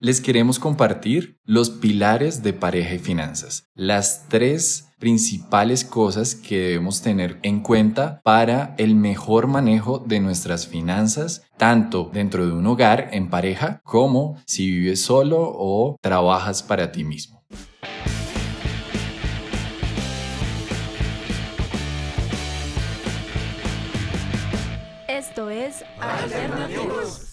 les queremos compartir los pilares de pareja y finanzas, las tres principales cosas que debemos tener en cuenta para el mejor manejo de nuestras finanzas, tanto dentro de un hogar en pareja como si vives solo o trabajas para ti mismo. Esto es Alternativos.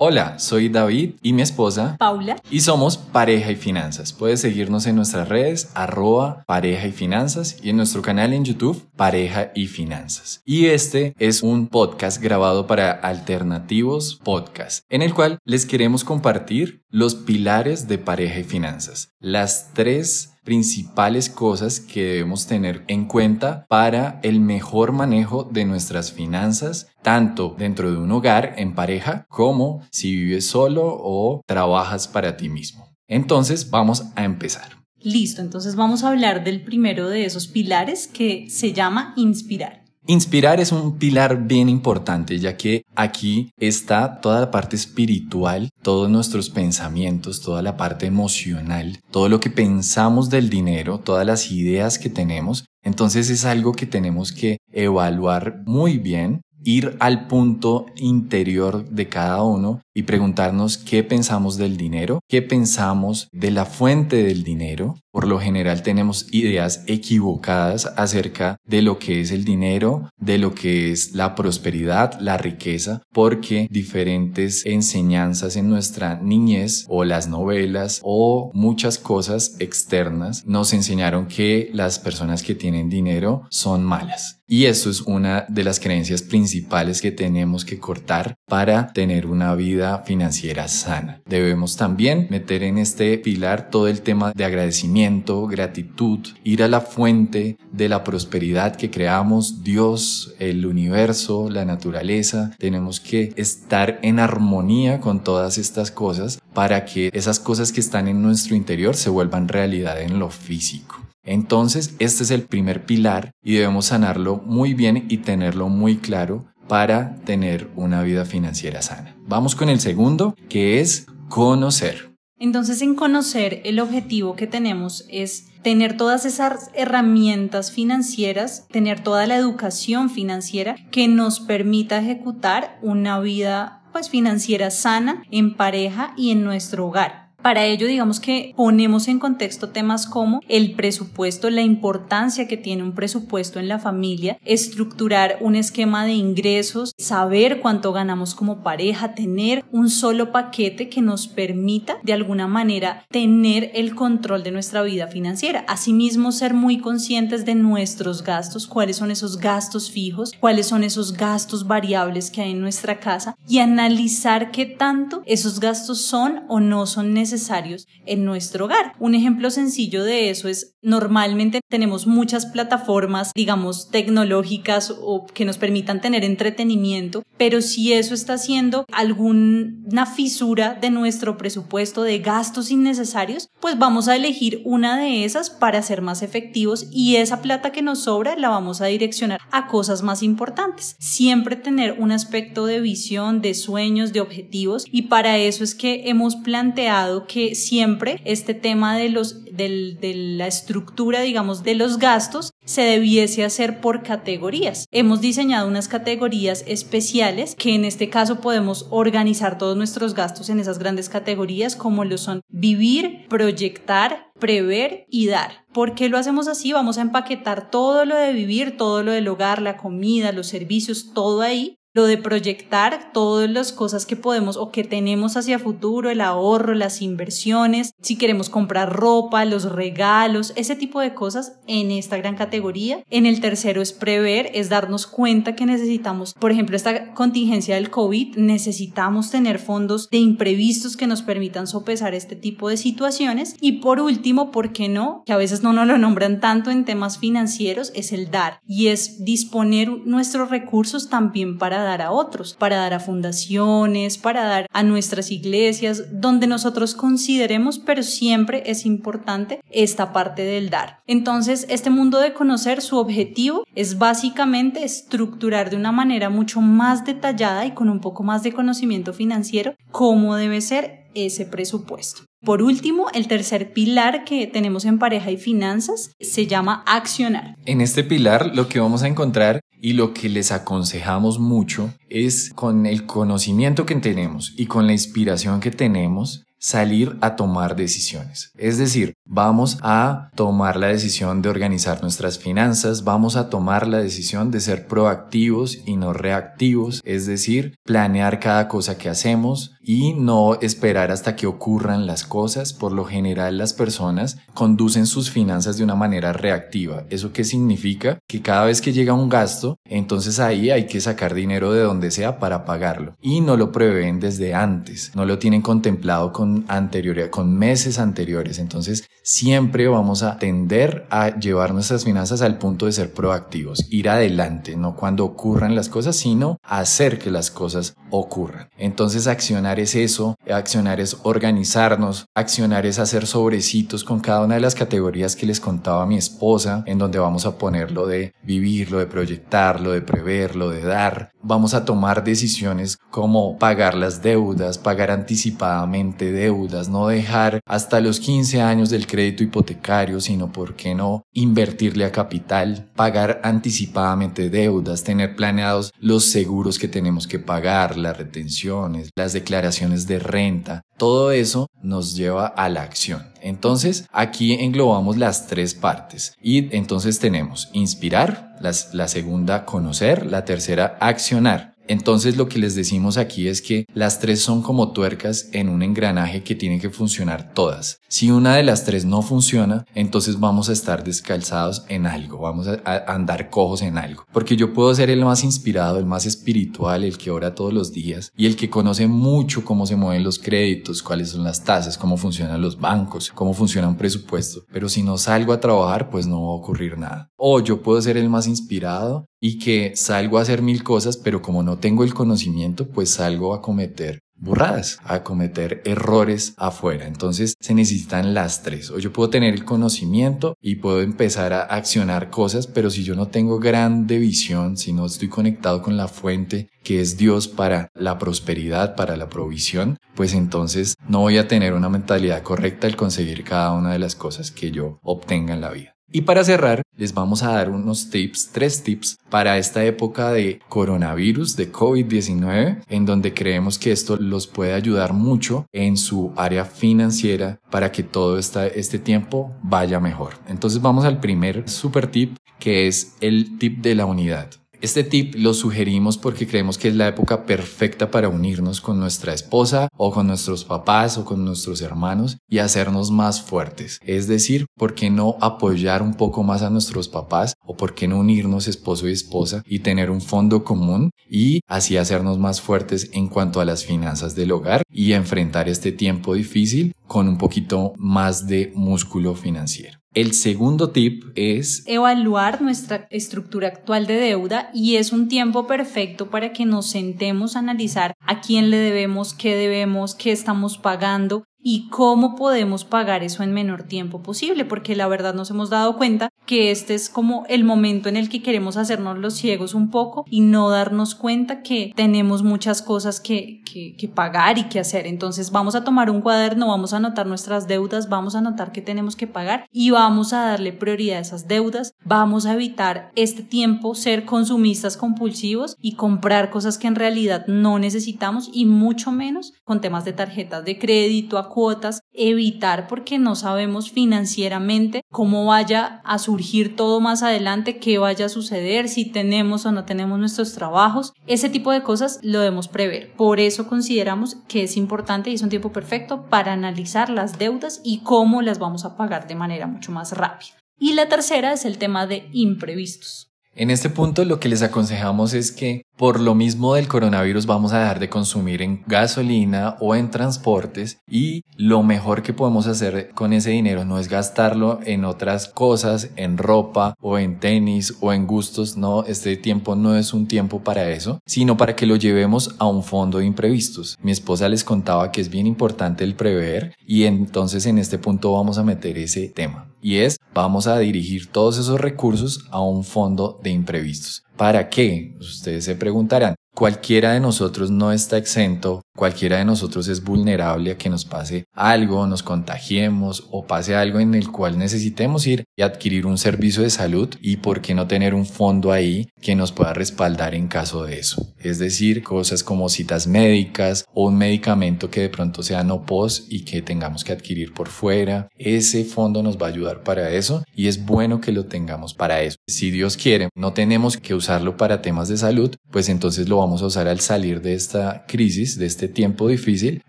Hola, soy David y mi esposa Paula y somos Pareja y Finanzas. Puedes seguirnos en nuestras redes arroba pareja y finanzas y en nuestro canal en YouTube Pareja y Finanzas. Y este es un podcast grabado para Alternativos Podcast, en el cual les queremos compartir los pilares de pareja y finanzas, las tres principales cosas que debemos tener en cuenta para el mejor manejo de nuestras finanzas, tanto dentro de un hogar en pareja como si vives solo o trabajas para ti mismo. Entonces vamos a empezar. Listo, entonces vamos a hablar del primero de esos pilares que se llama inspirar. Inspirar es un pilar bien importante, ya que aquí está toda la parte espiritual, todos nuestros pensamientos, toda la parte emocional, todo lo que pensamos del dinero, todas las ideas que tenemos. Entonces es algo que tenemos que evaluar muy bien ir al punto interior de cada uno y preguntarnos qué pensamos del dinero, qué pensamos de la fuente del dinero. Por lo general tenemos ideas equivocadas acerca de lo que es el dinero, de lo que es la prosperidad, la riqueza, porque diferentes enseñanzas en nuestra niñez o las novelas o muchas cosas externas nos enseñaron que las personas que tienen dinero son malas. Y eso es una de las creencias principales que tenemos que cortar para tener una vida financiera sana. Debemos también meter en este pilar todo el tema de agradecimiento, gratitud, ir a la fuente de la prosperidad que creamos, Dios, el universo, la naturaleza. Tenemos que estar en armonía con todas estas cosas para que esas cosas que están en nuestro interior se vuelvan realidad en lo físico. Entonces, este es el primer pilar y debemos sanarlo muy bien y tenerlo muy claro para tener una vida financiera sana. Vamos con el segundo, que es conocer. Entonces, en conocer, el objetivo que tenemos es tener todas esas herramientas financieras, tener toda la educación financiera que nos permita ejecutar una vida pues financiera sana en pareja y en nuestro hogar. Para ello, digamos que ponemos en contexto temas como el presupuesto, la importancia que tiene un presupuesto en la familia, estructurar un esquema de ingresos, saber cuánto ganamos como pareja, tener un solo paquete que nos permita de alguna manera tener el control de nuestra vida financiera. Asimismo, ser muy conscientes de nuestros gastos, cuáles son esos gastos fijos, cuáles son esos gastos variables que hay en nuestra casa y analizar qué tanto esos gastos son o no son necesarios necesarios en nuestro hogar. Un ejemplo sencillo de eso es normalmente tenemos muchas plataformas, digamos, tecnológicas o que nos permitan tener entretenimiento, pero si eso está haciendo alguna fisura de nuestro presupuesto de gastos innecesarios, pues vamos a elegir una de esas para ser más efectivos y esa plata que nos sobra la vamos a direccionar a cosas más importantes. Siempre tener un aspecto de visión, de sueños, de objetivos y para eso es que hemos planteado que siempre este tema de, los, de la estructura, digamos, de los gastos se debiese hacer por categorías. Hemos diseñado unas categorías especiales que en este caso podemos organizar todos nuestros gastos en esas grandes categorías como lo son vivir, proyectar, prever y dar. ¿Por qué lo hacemos así? Vamos a empaquetar todo lo de vivir, todo lo del hogar, la comida, los servicios, todo ahí lo de proyectar todas las cosas que podemos o que tenemos hacia futuro, el ahorro, las inversiones, si queremos comprar ropa, los regalos, ese tipo de cosas en esta gran categoría. En el tercero es prever, es darnos cuenta que necesitamos, por ejemplo, esta contingencia del COVID, necesitamos tener fondos de imprevistos que nos permitan sopesar este tipo de situaciones. Y por último, ¿por qué no? Que a veces no nos lo nombran tanto en temas financieros, es el dar y es disponer nuestros recursos también para dar a otros, para dar a fundaciones, para dar a nuestras iglesias, donde nosotros consideremos, pero siempre es importante esta parte del dar. Entonces, este mundo de conocer, su objetivo es básicamente estructurar de una manera mucho más detallada y con un poco más de conocimiento financiero cómo debe ser ese presupuesto. Por último, el tercer pilar que tenemos en pareja y finanzas se llama accionar. En este pilar lo que vamos a encontrar y lo que les aconsejamos mucho es con el conocimiento que tenemos y con la inspiración que tenemos salir a tomar decisiones. Es decir, vamos a tomar la decisión de organizar nuestras finanzas, vamos a tomar la decisión de ser proactivos y no reactivos, es decir, planear cada cosa que hacemos y no esperar hasta que ocurran las cosas. Por lo general las personas conducen sus finanzas de una manera reactiva. ¿Eso qué significa? Que cada vez que llega un gasto, entonces ahí hay que sacar dinero de donde sea para pagarlo y no lo prevén desde antes, no lo tienen contemplado con anterioridad, con meses anteriores. Entonces, siempre vamos a tender a llevar nuestras finanzas al punto de ser proactivos, ir adelante, no cuando ocurran las cosas, sino hacer que las cosas ocurran. Entonces, accionar es eso, accionar es organizarnos, accionar es hacer sobrecitos con cada una de las categorías que les contaba mi esposa, en donde vamos a ponerlo de vivirlo, de proyectarlo, de preverlo, de dar. Vamos a tomar decisiones como pagar las deudas, pagar anticipadamente deudas, no dejar hasta los 15 años del crédito hipotecario, sino por qué no invertirle a capital, pagar anticipadamente deudas, tener planeados los seguros que tenemos que pagar, las retenciones, las declaraciones de renta. Todo eso nos lleva a la acción. Entonces, aquí englobamos las tres partes y entonces tenemos inspirar, la segunda conocer, la tercera accionar. Entonces lo que les decimos aquí es que las tres son como tuercas en un engranaje que tienen que funcionar todas. Si una de las tres no funciona, entonces vamos a estar descalzados en algo, vamos a, andar cojos en algo. Porque yo puedo ser el más inspirado, el más espiritual, el que ora todos los días y el que conoce mucho cómo se mueven los créditos, cuáles son las tasas, cómo funcionan los bancos, cómo funciona un presupuesto. Pero si no salgo a trabajar, pues no va a ocurrir nada. O yo puedo ser el más inspirado y que salgo a hacer mil cosas, pero como no tengo el conocimiento, pues salgo a cometer burradas, a cometer errores afuera. Entonces se necesitan las tres. O yo puedo tener el conocimiento y puedo empezar a accionar cosas, pero si yo no tengo grande visión, si no estoy conectado con la fuente que es Dios para la prosperidad, para la provisión, pues entonces no voy a tener una mentalidad correcta al conseguir cada una de las cosas que yo obtenga en la vida. Y para cerrar, les vamos a dar unos tips, tres tips para esta época de coronavirus, de COVID-19, en donde creemos que esto los puede ayudar mucho en su área financiera para que todo este tiempo vaya mejor. Entonces vamos al primer super tip, que es el tip de la unidad. Este tip lo sugerimos porque creemos que es la época perfecta para unirnos con nuestra esposa o con nuestros papás o con nuestros hermanos y hacernos más fuertes. Es decir, ¿por qué no apoyar un poco más a nuestros papás o por qué no unirnos esposo y esposa y tener un fondo común y así hacernos más fuertes en cuanto a las finanzas del hogar y enfrentar este tiempo difícil con un poquito más de músculo financiero? El segundo tip es evaluar nuestra estructura actual de deuda y es un tiempo perfecto para que nos sentemos a analizar a quién le debemos, qué debemos, qué estamos pagando y cómo podemos pagar eso en menor tiempo posible, porque la verdad nos hemos dado cuenta que este es como el momento en el que queremos hacernos los ciegos un poco y no darnos cuenta que tenemos muchas cosas que, que, pagar y que hacer. Entonces vamos a tomar un cuaderno, vamos a anotar nuestras deudas, vamos a anotar que tenemos que pagar y vamos a darle prioridad a esas deudas, vamos a evitar este tiempo ser consumistas compulsivos y comprar cosas que en realidad no necesitamos y mucho menos con temas de tarjetas de crédito, cuotas, evitar porque no sabemos financieramente cómo vaya a surgir todo más adelante, qué vaya a suceder, si tenemos o no tenemos nuestros trabajos. Ese tipo de cosas lo debemos prever. Por eso consideramos que es importante y es un tiempo perfecto para analizar las deudas y cómo las vamos a pagar de manera mucho más rápida. Y la tercera es el tema de imprevistos. En este punto lo que les aconsejamos es que por lo mismo del coronavirus vamos a dejar de consumir en gasolina o en transportes y lo mejor que podemos hacer con ese dinero no es gastarlo en otras cosas, en ropa o en tenis o en gustos, no, este tiempo no es un tiempo para eso, sino para que lo llevemos a un fondo de imprevistos. Mi esposa les contaba que es bien importante el prever y entonces en este punto vamos a meter ese tema y es vamos a dirigir todos esos recursos a un fondo de imprevistos. ¿Para qué? Ustedes se preguntarán. Cualquiera de nosotros no está exento, cualquiera de nosotros es vulnerable a que nos pase algo, nos contagiemos o pase algo en el cual necesitemos ir y adquirir un servicio de salud y por qué no tener un fondo ahí que nos pueda respaldar en caso de eso. Es decir, cosas como citas médicas o un medicamento que de pronto sea no pos y que tengamos que adquirir por fuera. Ese fondo nos va a ayudar para eso y es bueno que lo tengamos para eso. Si Dios quiere, no tenemos que usarlo para temas de salud, pues entonces lo vamos vamos a usar al salir de esta crisis, de este tiempo difícil,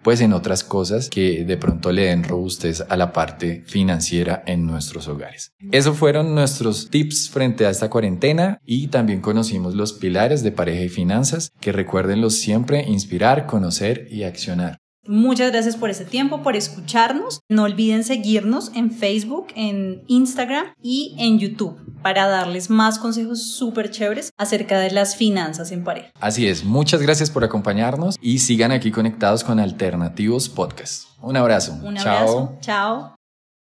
pues en otras cosas que de pronto le den robustez a la parte financiera en nuestros hogares. Esos fueron nuestros tips frente a esta cuarentena y también conocimos los pilares de pareja y finanzas, que recuérdenlos siempre inspirar, conocer y accionar. Muchas gracias por ese tiempo, por escucharnos. No olviden seguirnos en Facebook, en Instagram y en YouTube para darles más consejos súper chéveres acerca de las finanzas en pareja. Así es, muchas gracias por acompañarnos y sigan aquí conectados con Alternativos Podcast. Un abrazo. Un abrazo. Chao. Chao.